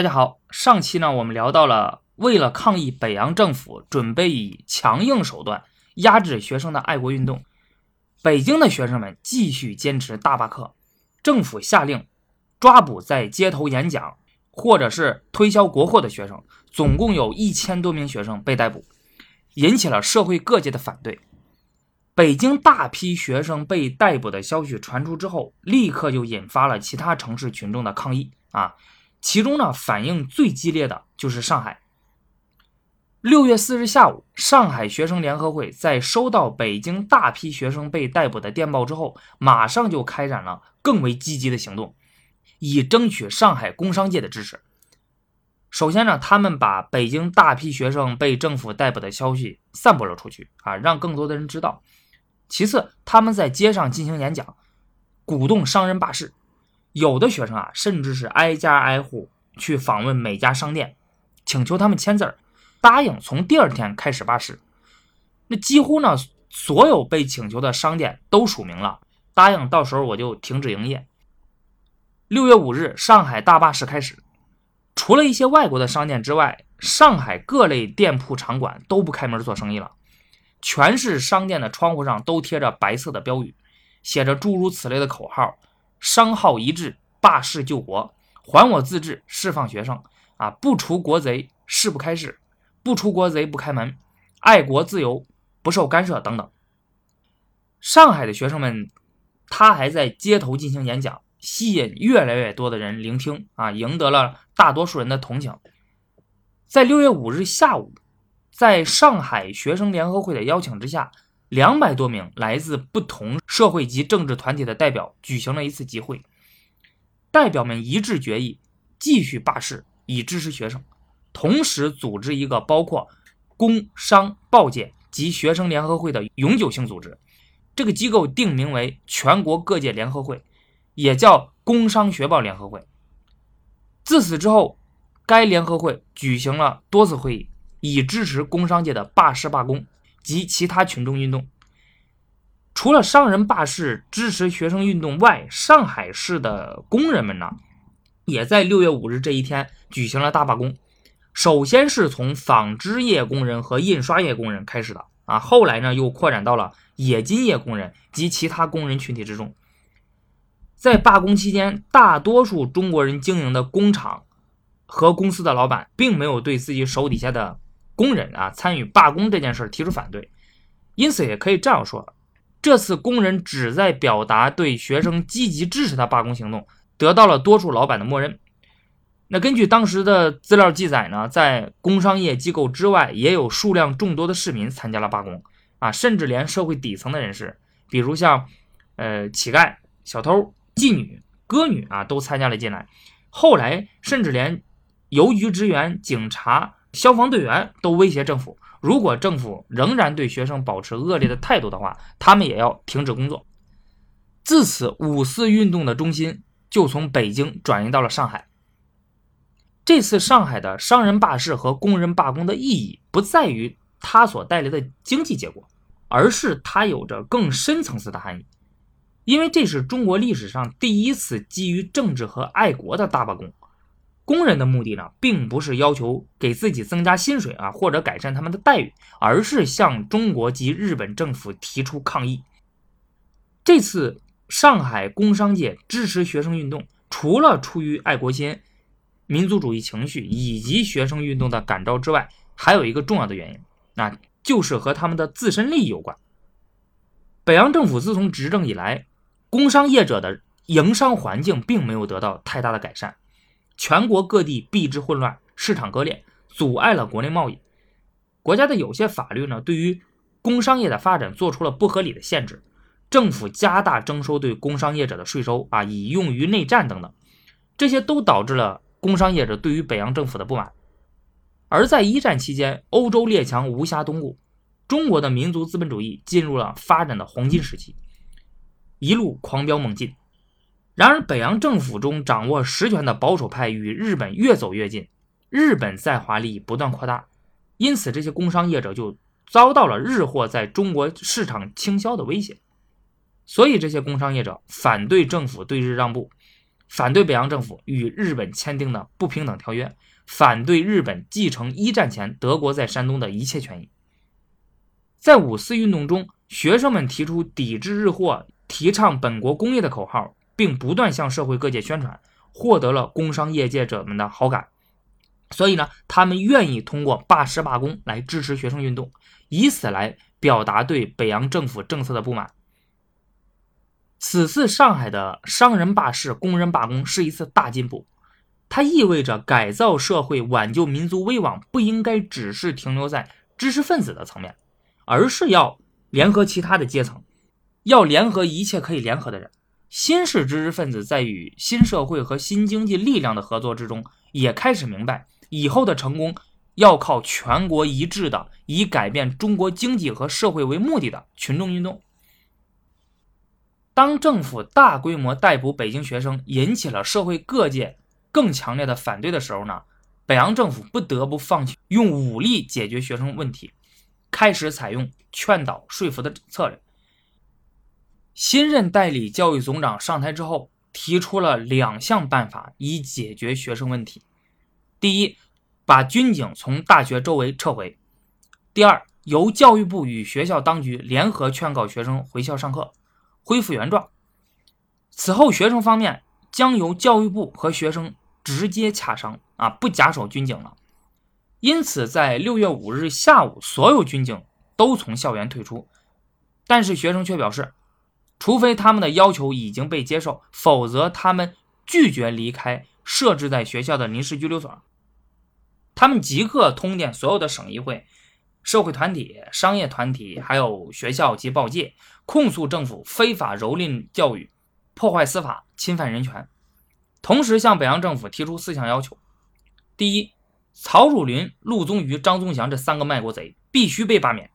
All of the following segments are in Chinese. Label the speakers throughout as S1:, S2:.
S1: 大家好，上期呢我们聊到了为了抗议北洋政府准备以强硬手段压制学生的爱国运动，北京的学生们继续坚持大罢课，政府下令抓捕在街头演讲或者是推销国货的学生，总共有一千多名学生被逮捕，引起了社会各界的反对。北京大批学生被逮捕的消息传出之后，立刻就引发了其他城市群众的抗议啊。其中呢，反应最激烈的就是上海。六月四日下午，上海学生联合会在收到北京大批学生被逮捕的电报之后，马上就开展了更为积极的行动，以争取上海工商界的支持。首先呢，他们把北京大批学生被政府逮捕的消息散播了出去，啊，让更多的人知道。其次，他们在街上进行演讲，鼓动商人罢市。有的学生啊，甚至是挨家挨户去访问每家商店，请求他们签字儿，答应从第二天开始罢市。那几乎呢，所有被请求的商店都署名了，答应到时候我就停止营业。六月五日，上海大罢市开始，除了一些外国的商店之外，上海各类店铺场馆都不开门做生意了，全市商店的窗户上都贴着白色的标语，写着诸如此类的口号。商号一致，罢市救国，还我自治，释放学生啊！不除国贼，誓不开市；不除国贼，不开门。爱国自由，不受干涉等等。上海的学生们，他还在街头进行演讲，吸引越来越多的人聆听啊，赢得了大多数人的同情。在六月五日下午，在上海学生联合会的邀请之下。两百多名来自不同社会及政治团体的代表举行了一次集会，代表们一致决议继续罢市，以支持学生，同时组织一个包括工商报界及学生联合会的永久性组织。这个机构定名为全国各界联合会，也叫工商学报联合会。自此之后，该联合会举行了多次会议，以支持工商界的罢市罢工。及其他群众运动，除了商人罢市支持学生运动外，上海市的工人们呢，也在六月五日这一天举行了大罢工。首先是从纺织业工人和印刷业工人开始的啊，后来呢又扩展到了冶金业工人及其他工人群体之中。在罢工期间，大多数中国人经营的工厂和公司的老板，并没有对自己手底下的。工人啊，参与罢工这件事提出反对，因此也可以这样说，这次工人旨在表达对学生积极支持的罢工行动，得到了多数老板的默认。那根据当时的资料记载呢，在工商业机构之外，也有数量众多的市民参加了罢工啊，甚至连社会底层的人士，比如像呃乞丐、小偷、妓女、歌女啊，都参加了进来。后来甚至连邮局职员、警察。消防队员都威胁政府，如果政府仍然对学生保持恶劣的态度的话，他们也要停止工作。自此，五四运动的中心就从北京转移到了上海。这次上海的商人罢市和工人罢工的意义，不在于它所带来的经济结果，而是它有着更深层次的含义。因为这是中国历史上第一次基于政治和爱国的大罢工。工人的目的呢，并不是要求给自己增加薪水啊，或者改善他们的待遇，而是向中国及日本政府提出抗议。这次上海工商界支持学生运动，除了出于爱国心、民族主义情绪以及学生运动的感召之外，还有一个重要的原因，那就是和他们的自身利益有关。北洋政府自从执政以来，工商业者的营商环境并没有得到太大的改善。全国各地币制混乱，市场割裂，阻碍了国内贸易。国家的有些法律呢，对于工商业的发展做出了不合理的限制。政府加大征收对工商业者的税收啊，以用于内战等等，这些都导致了工商业者对于北洋政府的不满。而在一战期间，欧洲列强无暇东顾，中国的民族资本主义进入了发展的黄金时期，一路狂飙猛进。然而，北洋政府中掌握实权的保守派与日本越走越近，日本在华利益不断扩大，因此这些工商业者就遭到了日货在中国市场倾销的威胁。所以，这些工商业者反对政府对日让步，反对北洋政府与日本签订的不平等条约，反对日本继承一战前德国在山东的一切权益。在五四运动中，学生们提出抵制日货、提倡本国工业的口号，并不断向社会各界宣传，获得了工商业界者们的好感。所以呢，他们愿意通过罢市罢工来支持学生运动，以此来表达对北洋政府政策的不满。此次上海的商人罢市、工人罢工是一次大进步，它意味着改造社会、挽救民族危亡不应该只是停留在知识分子的层面，而是要联合其他的阶层，要联合一切可以联合的人。新式知识分子在与新社会和新经济力量的合作之中，也开始明白以后的成功要靠全国一致的以改变中国经济和社会为目的的群众运动。当政府大规模逮捕北京学生，引起了社会各界更强烈的反对的时候呢，北洋政府不得不放弃用武力解决学生问题，开始采用劝导说服的策略。新任代理教育总长上台之后，提出了两项办法以解决学生问题：第一，把军警从大学周围撤回；第二，由教育部与学校当局联合劝告学生回校上课。恢复原状。此后，学生方面将由教育部和学生直接洽商，啊，不假手军警了。因此，在六月五日下午，所有军警都从校园退出。但是，学生却表示，除非他们的要求已经被接受，否则他们拒绝离开设置在学校的临时拘留所。他们即刻通电所有的省议会。社会团体、商业团体，还有学校及报界，控诉政府非法蹂躏教育、破坏司法、侵犯人权，同时向北洋政府提出四项要求：第一，曹汝霖、陆宗舆、张宗祥这三个卖国贼必须被罢免；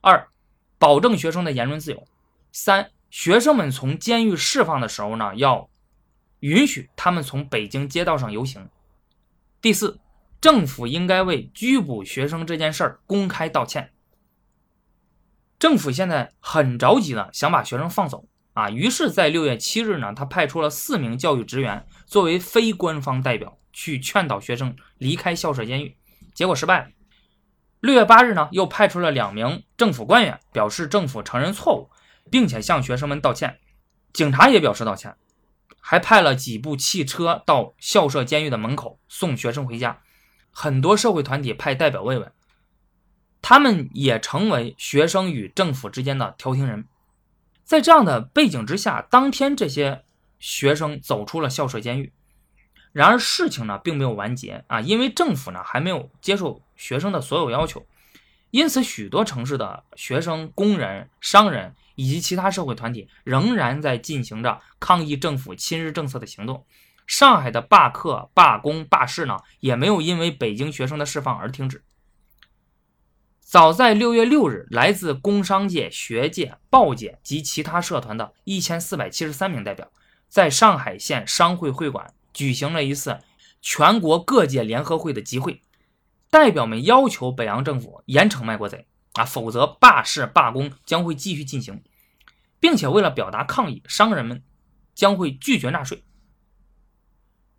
S1: 二，保证学生的言论自由；三，学生们从监狱释放的时候呢，要允许他们从北京街道上游行；第四。政府应该为拘捕学生这件事儿公开道歉。政府现在很着急的想把学生放走啊，于是，在六月七日呢，他派出了四名教育职员作为非官方代表去劝导学生离开校舍监狱，结果失败了。六月八日呢，又派出了两名政府官员，表示政府承认错误，并且向学生们道歉。警察也表示道歉，还派了几部汽车到校舍监狱的门口送学生回家。很多社会团体派代表慰问，他们也成为学生与政府之间的调停人。在这样的背景之下，当天这些学生走出了校舍监狱。然而事情呢并没有完结啊，因为政府呢还没有接受学生的所有要求，因此许多城市的学生、工人、商人以及其他社会团体仍然在进行着抗议政府亲日政策的行动。上海的罢课、罢工、罢市呢，也没有因为北京学生的释放而停止。早在六月六日，来自工商界、学界、报界及其他社团的一千四百七十三名代表，在上海县商会会馆举行了一次全国各界联合会的集会。代表们要求北洋政府严惩卖国贼啊，否则罢市罢工将会继续进行，并且为了表达抗议，商人们将会拒绝纳税。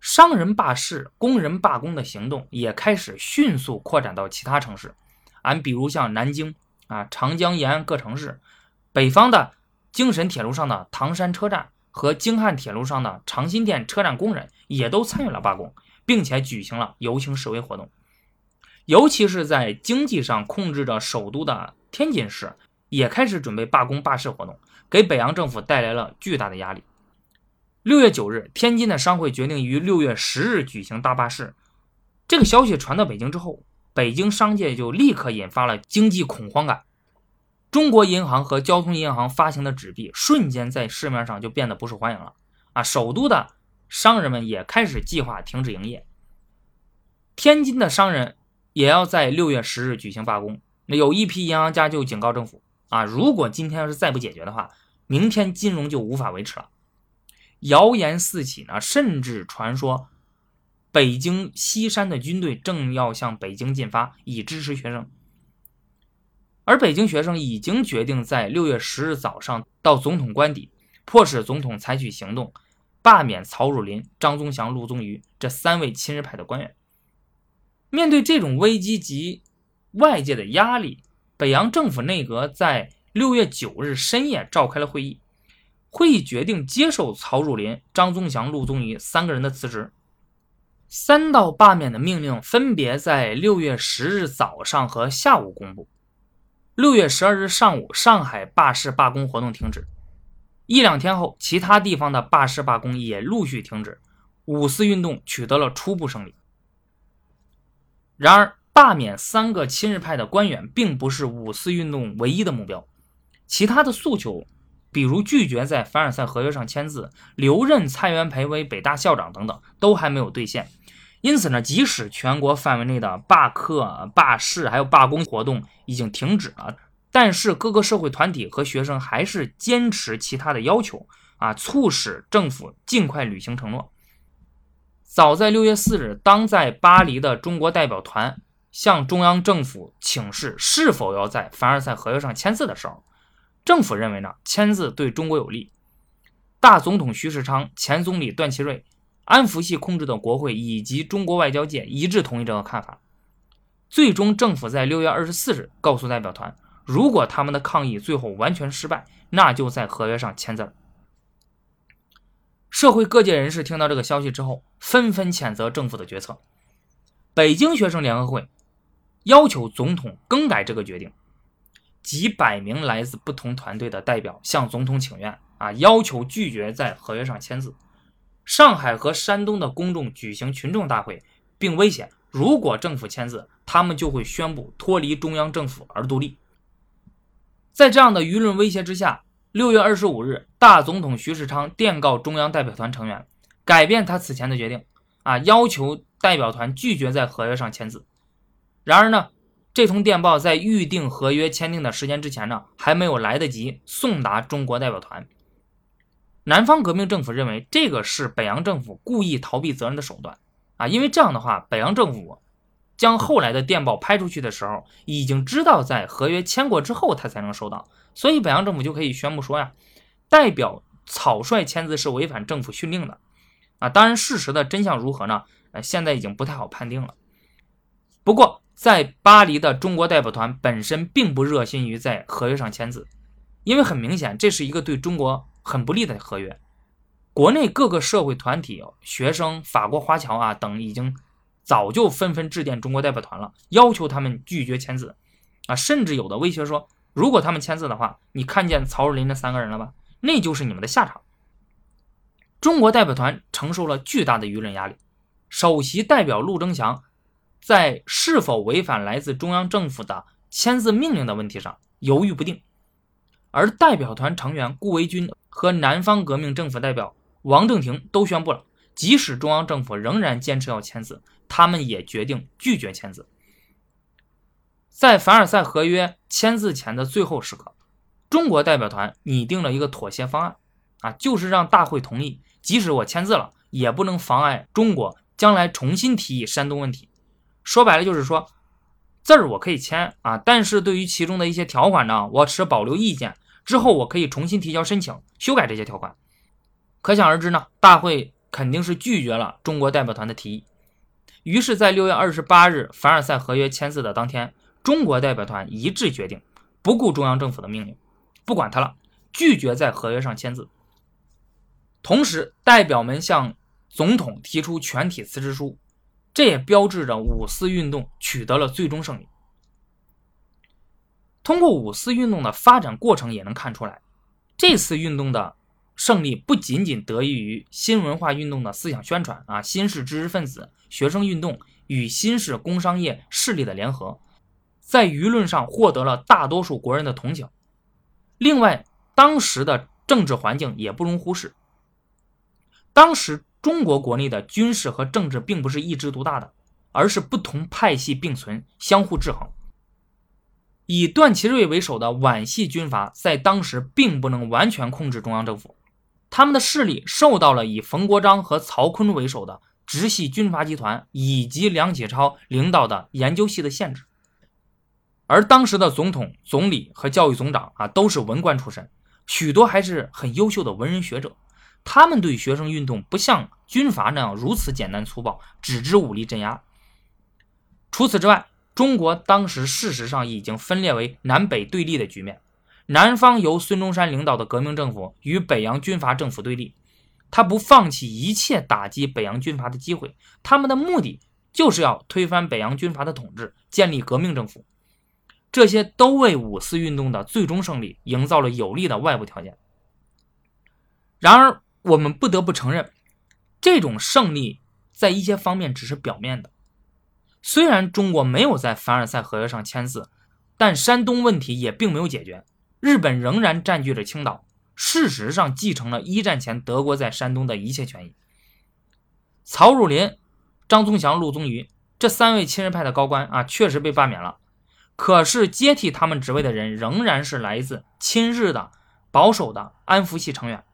S1: 商人罢市、工人罢工的行动也开始迅速扩展到其他城市，俺比如像南京啊、长江沿岸各城市，北方的京沈铁路上的唐山车站和京汉铁路上的长辛店车站工人也都参与了罢工，并且举行了游行示威活动。尤其是在经济上控制着首都的天津市，也开始准备罢工罢市活动，给北洋政府带来了巨大的压力。六月九日，天津的商会决定于六月十日举行大罢市。这个消息传到北京之后，北京商界就立刻引发了经济恐慌感。中国银行和交通银行发行的纸币瞬间在市面上就变得不受欢迎了。啊，首都的商人们也开始计划停止营业。天津的商人也要在六月十日举行罢工。那有一批银行家就警告政府：啊，如果今天要是再不解决的话，明天金融就无法维持了。谣言四起呢，甚至传说北京西山的军队正要向北京进发，以支持学生。而北京学生已经决定在六月十日早上到总统官邸，迫使总统采取行动，罢免曹汝霖、张宗祥、陆宗舆这三位亲日派的官员。面对这种危机及外界的压力，北洋政府内阁在六月九日深夜召开了会议。会议决定接受曹汝霖、张宗祥、陆宗舆三个人的辞职。三道罢免的命令分别在六月十日早上和下午公布。六月十二日上午，上海罢市罢工活动停止。一两天后，其他地方的罢市罢工也陆续停止，五四运动取得了初步胜利。然而，罢免三个亲日派的官员并不是五四运动唯一的目标，其他的诉求。比如拒绝在凡尔赛合约上签字，留任蔡元培为北大校长等等，都还没有兑现。因此呢，即使全国范围内的罢课、罢市还有罢工活动已经停止了，但是各个社会团体和学生还是坚持其他的要求啊，促使政府尽快履行承诺。早在六月四日，当在巴黎的中国代表团向中央政府请示是否要在凡尔赛合约上签字的时候，政府认为呢，签字对中国有利。大总统徐世昌、前总理段祺瑞、安福系控制的国会以及中国外交界一致同意这个看法。最终，政府在六月二十四日告诉代表团，如果他们的抗议最后完全失败，那就在合约上签字。社会各界人士听到这个消息之后，纷纷谴责政府的决策。北京学生联合会要求总统更改这个决定。几百名来自不同团队的代表向总统请愿啊，要求拒绝在合约上签字。上海和山东的公众举行群众大会，并威胁，如果政府签字，他们就会宣布脱离中央政府而独立。在这样的舆论威胁之下，六月二十五日，大总统徐世昌电告中央代表团成员，改变他此前的决定啊，要求代表团拒绝在合约上签字。然而呢？这通电报在预定合约签订的时间之前呢，还没有来得及送达中国代表团。南方革命政府认为这个是北洋政府故意逃避责任的手段啊，因为这样的话，北洋政府将后来的电报拍出去的时候，已经知道在合约签过之后他才能收到，所以北洋政府就可以宣布说呀，代表草率签字是违反政府训令的啊。当然，事实的真相如何呢？呃，现在已经不太好判定了。不过。在巴黎的中国代表团本身并不热心于在合约上签字，因为很明显这是一个对中国很不利的合约。国内各个社会团体、学生、法国华侨啊等已经早就纷纷致电中国代表团了，要求他们拒绝签字啊，甚至有的威胁说，如果他们签字的话，你看见曹若林那三个人了吧？那就是你们的下场。中国代表团承受了巨大的舆论压力，首席代表陆征祥。在是否违反来自中央政府的签字命令的问题上犹豫不定，而代表团成员顾维钧和南方革命政府代表王正廷都宣布了，即使中央政府仍然坚持要签字，他们也决定拒绝签字。在凡尔赛合约签字前的最后时刻，中国代表团拟定了一个妥协方案，啊，就是让大会同意，即使我签字了，也不能妨碍中国将来重新提议山东问题。说白了就是说，字儿我可以签啊，但是对于其中的一些条款呢，我持保留意见。之后我可以重新提交申请，修改这些条款。可想而知呢，大会肯定是拒绝了中国代表团的提议。于是，在六月二十八日凡尔赛合约签字的当天，中国代表团一致决定不顾中央政府的命令，不管他了，拒绝在合约上签字。同时，代表们向总统提出全体辞职书。这也标志着五四运动取得了最终胜利。通过五四运动的发展过程也能看出来，这次运动的胜利不仅仅得益于新文化运动的思想宣传啊，新式知识分子、学生运动与新式工商业势力的联合，在舆论上获得了大多数国人的同情。另外，当时的政治环境也不容忽视，当时。中国国内的军事和政治并不是一枝独大的，而是不同派系并存，相互制衡。以段祺瑞为首的皖系军阀在当时并不能完全控制中央政府，他们的势力受到了以冯国璋和曹锟为首的直系军阀集团以及梁启超领导的研究系的限制。而当时的总统、总理和教育总长啊，都是文官出身，许多还是很优秀的文人学者。他们对学生运动不像军阀那样如此简单粗暴，只知武力镇压。除此之外，中国当时事实上已经分裂为南北对立的局面。南方由孙中山领导的革命政府与北洋军阀政府对立，他不放弃一切打击北洋军阀的机会，他们的目的就是要推翻北洋军阀的统治，建立革命政府。这些都为五四运动的最终胜利营造了有利的外部条件。然而，我们不得不承认，这种胜利在一些方面只是表面的。虽然中国没有在凡尔赛合约上签字，但山东问题也并没有解决。日本仍然占据着青岛，事实上继承了一战前德国在山东的一切权益。曹汝霖、张宗祥、陆宗舆这三位亲日派的高官啊，确实被罢免了。可是接替他们职位的人仍然是来自亲日的保守的安福系成员。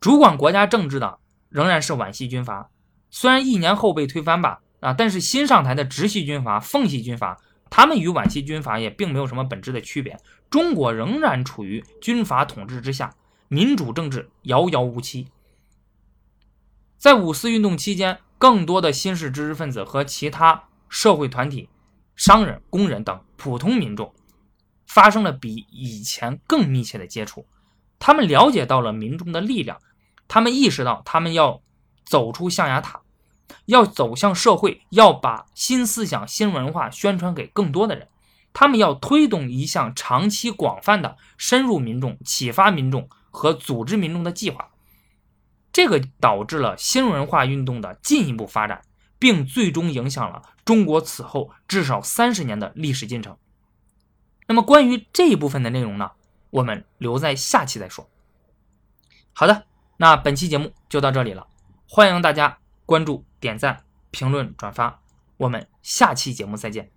S1: 主管国家政治的仍然是皖系军阀，虽然一年后被推翻吧，啊，但是新上台的直系军阀奉系军阀，他们与皖系军阀也并没有什么本质的区别。中国仍然处于军阀统治之下，民主政治遥遥无期。在五四运动期间，更多的新式知识分子和其他社会团体。商人、工人等普通民众发生了比以前更密切的接触，他们了解到了民众的力量，他们意识到他们要走出象牙塔，要走向社会，要把新思想、新文化宣传给更多的人，他们要推动一项长期、广泛的深入民众、启发民众和组织民众的计划，这个导致了新文化运动的进一步发展。并最终影响了中国此后至少三十年的历史进程。那么关于这一部分的内容呢，我们留在下期再说。好的，那本期节目就到这里了，欢迎大家关注、点赞、评论、转发，我们下期节目再见。